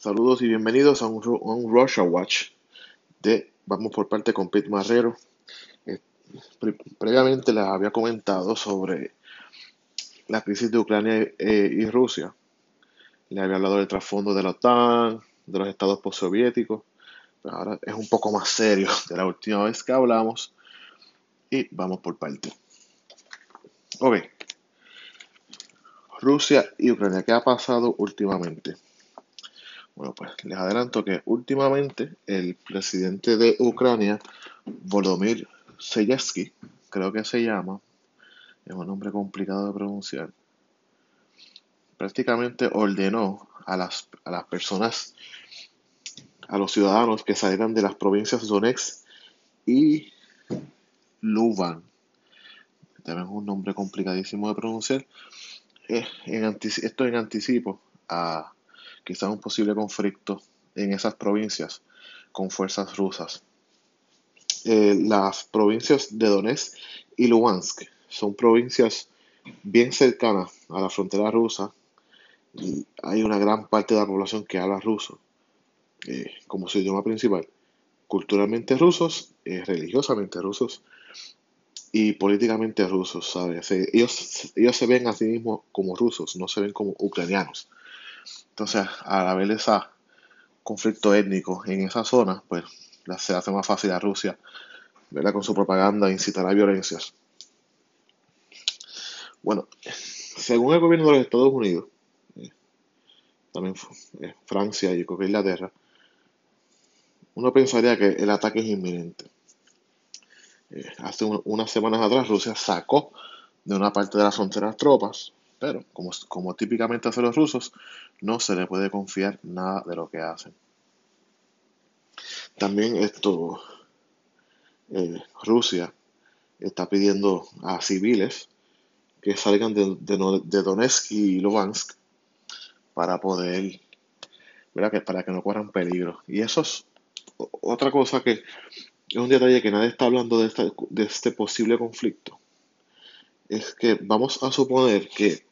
Saludos y bienvenidos a un, Russia Watch de Vamos por parte con Pete Marrero. Eh, previamente les había comentado sobre la crisis de Ucrania eh, y Rusia. Le había hablado del trasfondo de la OTAN, de los estados postsoviéticos. Ahora es un poco más serio de la última vez que hablamos. Y vamos por parte. Ok. Rusia y Ucrania. ¿Qué ha pasado últimamente? Bueno, pues les adelanto que últimamente el presidente de Ucrania, Volodymyr Zelensky, creo que se llama, es un nombre complicado de pronunciar, prácticamente ordenó a las, a las personas, a los ciudadanos que salieran de las provincias Donetsk y Luvan. También es un nombre complicadísimo de pronunciar. Eh, en esto en anticipo a quizá un posible conflicto en esas provincias con fuerzas rusas. Eh, las provincias de Donetsk y Luhansk son provincias bien cercanas a la frontera rusa y hay una gran parte de la población que habla ruso eh, como su idioma principal. Culturalmente rusos, eh, religiosamente rusos y políticamente rusos, ¿sabes? Ellos, ellos se ven a sí mismos como rusos, no se ven como ucranianos. Entonces, al haber ese conflicto étnico en esa zona, pues se hace más fácil a Rusia, ¿verdad? Con su propaganda incitar a violencias. Bueno, según el gobierno de los Estados Unidos, eh, también eh, Francia y creo Inglaterra, uno pensaría que el ataque es inminente. Eh, hace unas semanas atrás Rusia sacó de una parte de la frontera tropas pero, como, como típicamente hacen los rusos, no se le puede confiar nada de lo que hacen. También esto, eh, Rusia está pidiendo a civiles que salgan de, de, Donetsk y Lugansk para poder, ¿verdad? Que, para que no corran peligro. Y eso es otra cosa que es un detalle que nadie está hablando de, de este posible conflicto. Es que vamos a suponer que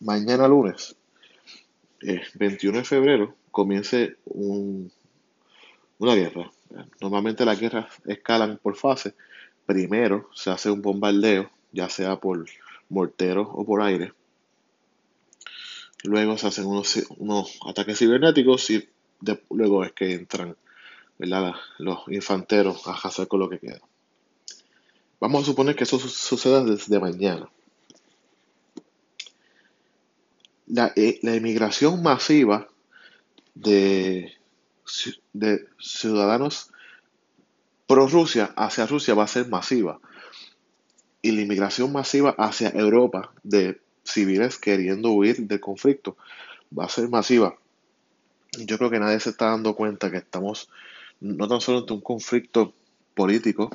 mañana lunes, 21 de febrero, comience una guerra. Normalmente las guerras escalan por fase. Primero se hace un bombardeo, ya sea por morteros o por aire. Luego se hacen unos, ataques cibernéticos y luego es que entran los infanteros a hacer con lo que queda. Vamos a suponer que eso suceda desde mañana. La, eh, la emigración masiva de, de ciudadanos pro Rusia hacia Rusia va a ser masiva. Y la inmigración masiva hacia Europa de civiles queriendo huir del conflicto va a ser masiva. Yo creo que nadie se está dando cuenta que estamos no tan solo ante un conflicto político,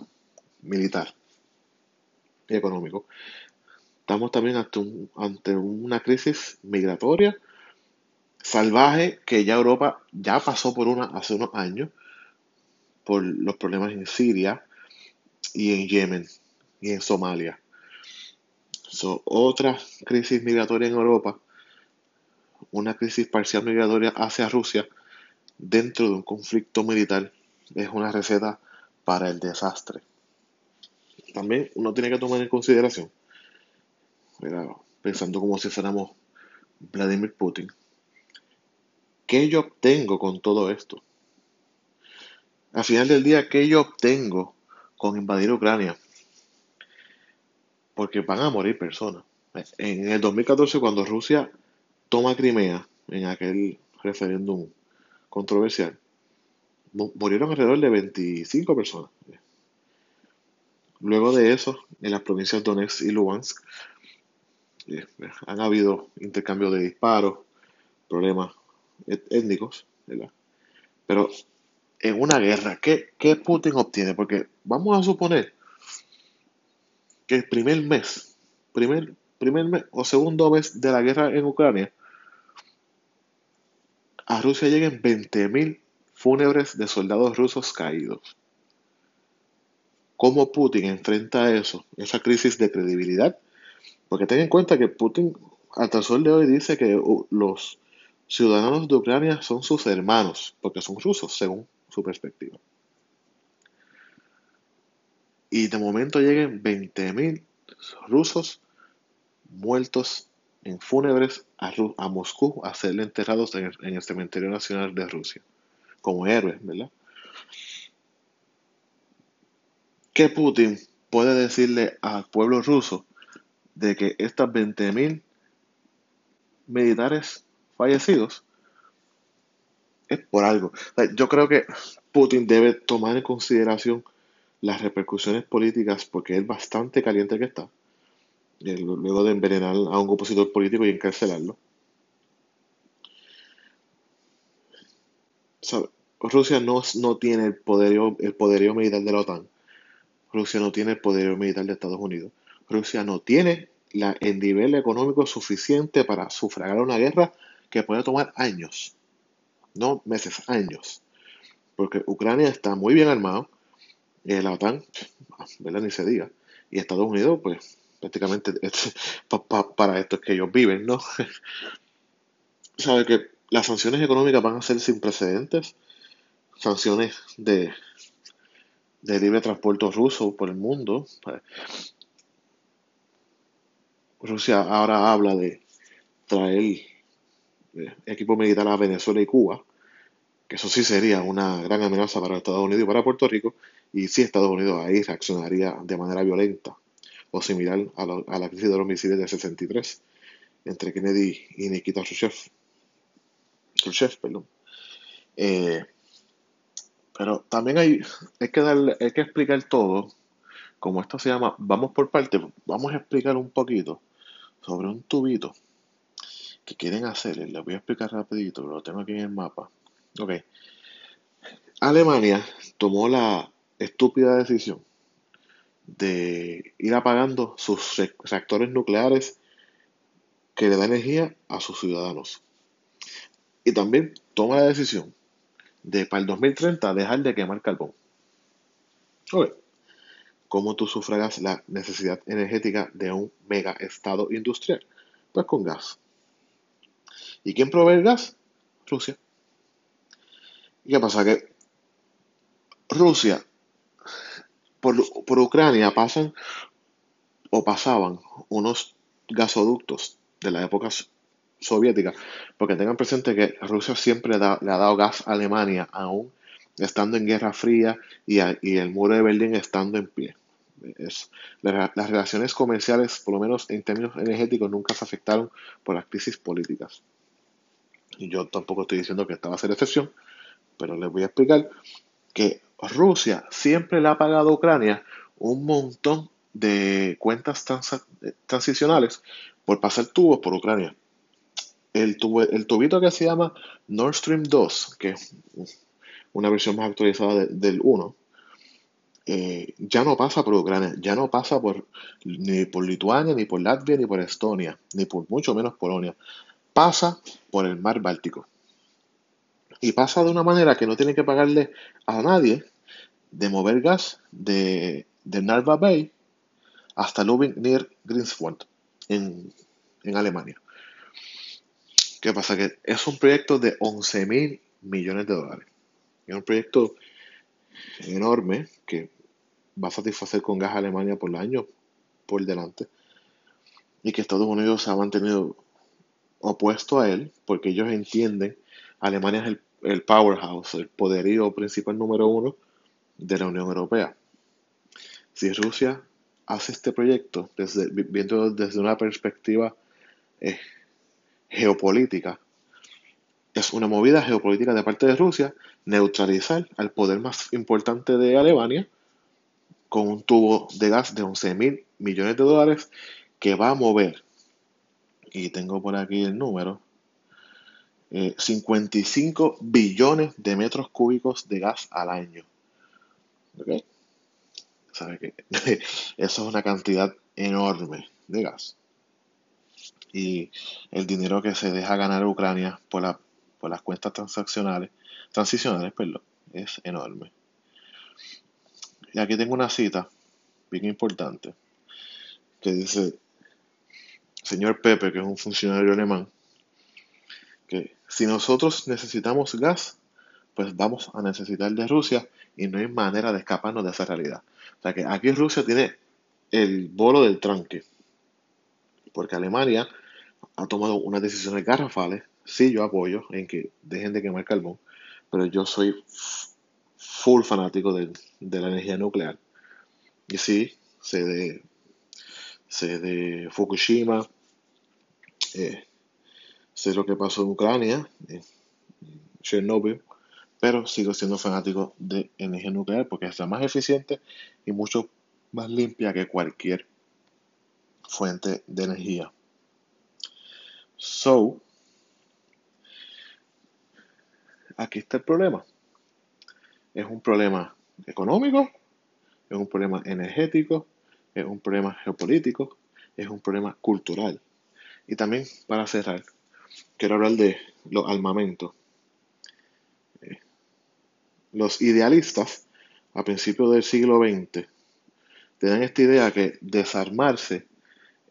militar y económico, estamos también ante, una crisis migratoria salvaje que ya Europa ya pasó por una hace unos años por los problemas en Siria y en Yemen y en Somalia. otra crisis migratoria en Europa, una crisis parcial migratoria hacia Rusia dentro de un conflicto militar es una receta para el desastre. También uno tiene que tomar en consideración pensando como si fuéramos Vladimir Putin. ¿Qué yo obtengo con todo esto? Al final del día, ¿qué yo obtengo con invadir Ucrania? Porque van a morir personas. En el 2014, cuando Rusia toma Crimea, en aquel referéndum controversial, murieron alrededor de 25 personas. Luego de eso, en las provincias Donetsk y Lugansk, eh, han habido intercambio de disparos, problemas étnicos, ¿verdad? Pero en una guerra, ¿qué, Putin obtiene? Porque vamos a suponer que el primer mes, primer, primer mes o segundo mes de la guerra en Ucrania, a Rusia lleguen 20.000 fúnebres de soldados rusos caídos. ¿Cómo Putin enfrenta eso, esa crisis de credibilidad porque ten en cuenta que Putin hasta el sol de hoy dice que uh, los ciudadanos de Ucrania son sus hermanos, porque son rusos, según su perspectiva. Y de momento lleguen 20.000 rusos muertos en fúnebres a, Moscú a ser enterrados en el, Cementerio Nacional de Rusia, como héroes, ¿verdad? ¿Qué Putin puede decirle al pueblo ruso de que estas 20.000 militares fallecidos es por algo? yo creo que Putin debe tomar en consideración las repercusiones políticas porque es bastante caliente que está luego de envenenar a un opositor político y encarcelarlo. Rusia no, no, tiene el poderío, el poderío militar de la OTAN. Rusia no tiene el poderío militar de Estados Unidos. Rusia no tiene la, el nivel económico suficiente para sufragar una guerra que puede tomar años. No meses, años. Porque Ucrania está muy bien armado. Eh, la OTAN, ¿verdad? Ni se diga. Y Estados Unidos, pues, prácticamente para esto es que ellos viven, ¿no? Sabe que las sanciones económicas van a ser sin precedentes, sanciones de, de libre transporte ruso por el mundo. Rusia ahora habla de traer eh, equipo militar a Venezuela y Cuba, que eso sí sería una gran amenaza para Estados Unidos y para Puerto Rico, y si Estados Unidos ahí reaccionaría de manera violenta o similar a, la crisis de los misiles de 63 entre Kennedy y Nikita Khrushchev. Khrushchev, perdón. Eh, pero también hay, hay, que darle, hay que explicar todo, como esto se llama, vamos por partes, vamos a explicar un poquito sobre un tubito que quieren hacer. Les voy a explicar rapidito, lo tengo aquí en el mapa. Ok. Alemania tomó la estúpida decisión de ir apagando sus reactores nucleares que le da energía a sus ciudadanos. Y también toma la decisión de para el 2030 dejar de quemar carbón. Oye, ¿cómo tú sufragas la necesidad energética de un mega estado industrial? Pues con gas. ¿Y quién provee el gas? Rusia. ¿Y qué pasa? Que Rusia por, Ucrania pasan o pasaban unos gasoductos de la época soviética, porque tengan presente que Rusia siempre le ha dado gas a Alemania, aún estando en Guerra Fría y, el muro de Berlín estando en pie. las relaciones comerciales, por lo menos en términos energéticos, nunca se afectaron por las crisis políticas. Y yo tampoco estoy diciendo que esta va a ser excepción, pero les voy a explicar que Rusia siempre le ha pagado a Ucrania un montón de cuentas transicionales por pasar tubos por Ucrania. El, el tubito que se llama Nord Stream 2, que una versión más actualizada del 1, eh, ya no pasa por Ucrania, ya no pasa por, ni por Lituania, ni por Latvia, ni por Estonia, ni por mucho menos Polonia. Pasa por el mar Báltico y pasa de una manera que no tiene que pagarle a nadie de mover gas de, de Narva Bay hasta Lubin near Greenswald en, en Alemania. ¿Qué pasa? Que es un proyecto de 11 mil millones de dólares. Es un proyecto enorme que va a satisfacer con gas a Alemania por el año por delante y que Estados Unidos se ha mantenido opuesto a él porque ellos entienden Alemania es el el powerhouse, el poderío principal número uno de la Unión Europea. Si Rusia hace este proyecto desde, viendo desde una perspectiva eh, geopolítica, es una movida geopolítica de parte de Rusia neutralizar al poder más importante de Alemania con un tubo de gas de 11 mil millones de dólares que va a mover, y tengo por aquí el número, 55 eh, billones de metros cúbicos de gas al año. ¿Ok? ¿Sabe que Eso es una cantidad enorme de gas. Y el dinero que se deja ganar Ucrania por, la, por las cuentas transaccionales, transicionales, perdón, es enorme. Y aquí tengo una cita bien importante que dice, señor Pepe, que es un funcionario alemán, que Si nosotros necesitamos gas, pues vamos a necesitar de Rusia y no hay manera de escaparnos de esa realidad. O sea que aquí Rusia tiene el bolo del tranque, porque Alemania ha tomado unas decisiones garrafales. Sí, yo apoyo en que dejen de quemar carbón, pero yo soy full fanático de, la energía nuclear. Y sí, sé de, sé de Fukushima, eh, sé lo que pasó en Ucrania, en Chernobyl, pero sigo siendo fanático de energía nuclear porque es la más eficiente y mucho más limpia que cualquier fuente de energía. So, aquí está el problema. Es un problema económico, es un problema energético, es un problema geopolítico, es un problema cultural. Y también, para cerrar, quiero hablar de los armamentos. Eh, los idealistas, a principios del siglo XX, tenían esta idea que desarmarse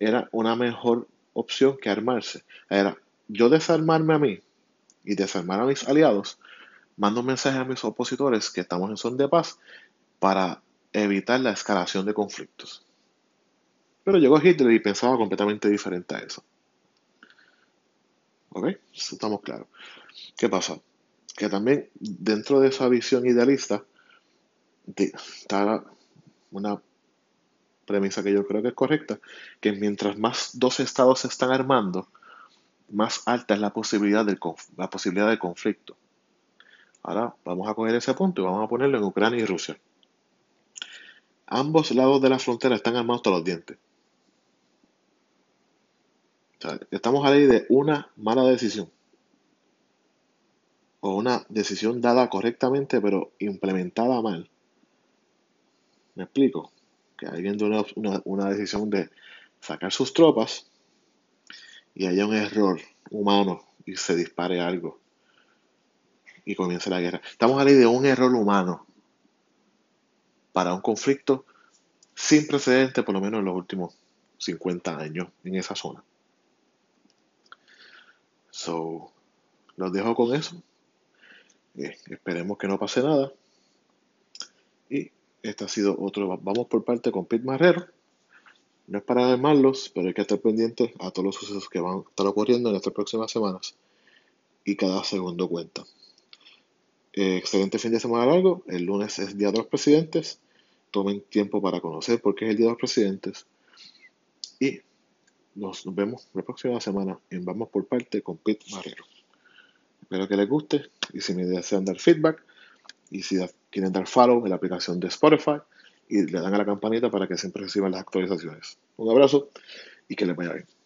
era una mejor opción que armarse. Era yo desarmarme a mí y desarmar a mis aliados, mando un mensaje a mis opositores que estamos en son de paz para evitar la escalación de conflictos. Pero llegó Hitler y pensaba completamente diferente a eso. ¿Ok? Estamos claros. ¿Qué pasa? Que también dentro de esa visión idealista está una premisa que yo creo que es correcta, que mientras más dos estados se están armando, más alta es la posibilidad, del, la posibilidad de conflicto. Ahora vamos a coger ese punto y vamos a ponerlo en Ucrania y Rusia. Ambos lados de la frontera están armados todos los dientes. estamos ahí de una mala decisión. O una decisión dada correctamente pero implementada mal. ¿Me explico? que alguien tome una, decisión de sacar sus tropas y haya un error humano y se dispare algo y comience la guerra. Estamos hablando de un error humano para un conflicto sin precedente, por lo menos en los últimos 50 años en esa zona. So, los dejo con eso. Eh, esperemos que no pase nada. Y este ha sido otro. Vamos por parte con Pete Marrero. No es para alarmarlos, pero hay que estar pendientes a todos los sucesos que van a estar ocurriendo en estas próximas semanas. Y cada segundo cuenta. Eh, excelente fin de semana largo. El lunes es Día de los Presidentes. Tomen tiempo para conocer por qué es el Día de los Presidentes. Y nos vemos la próxima semana en Vamos por parte con Pete Marrero. Espero que les guste y si me desean dar feedback y si quieren dar follow en la aplicación de Spotify y le dan a la campanita para que siempre reciban las actualizaciones. Un abrazo y que les vaya bien.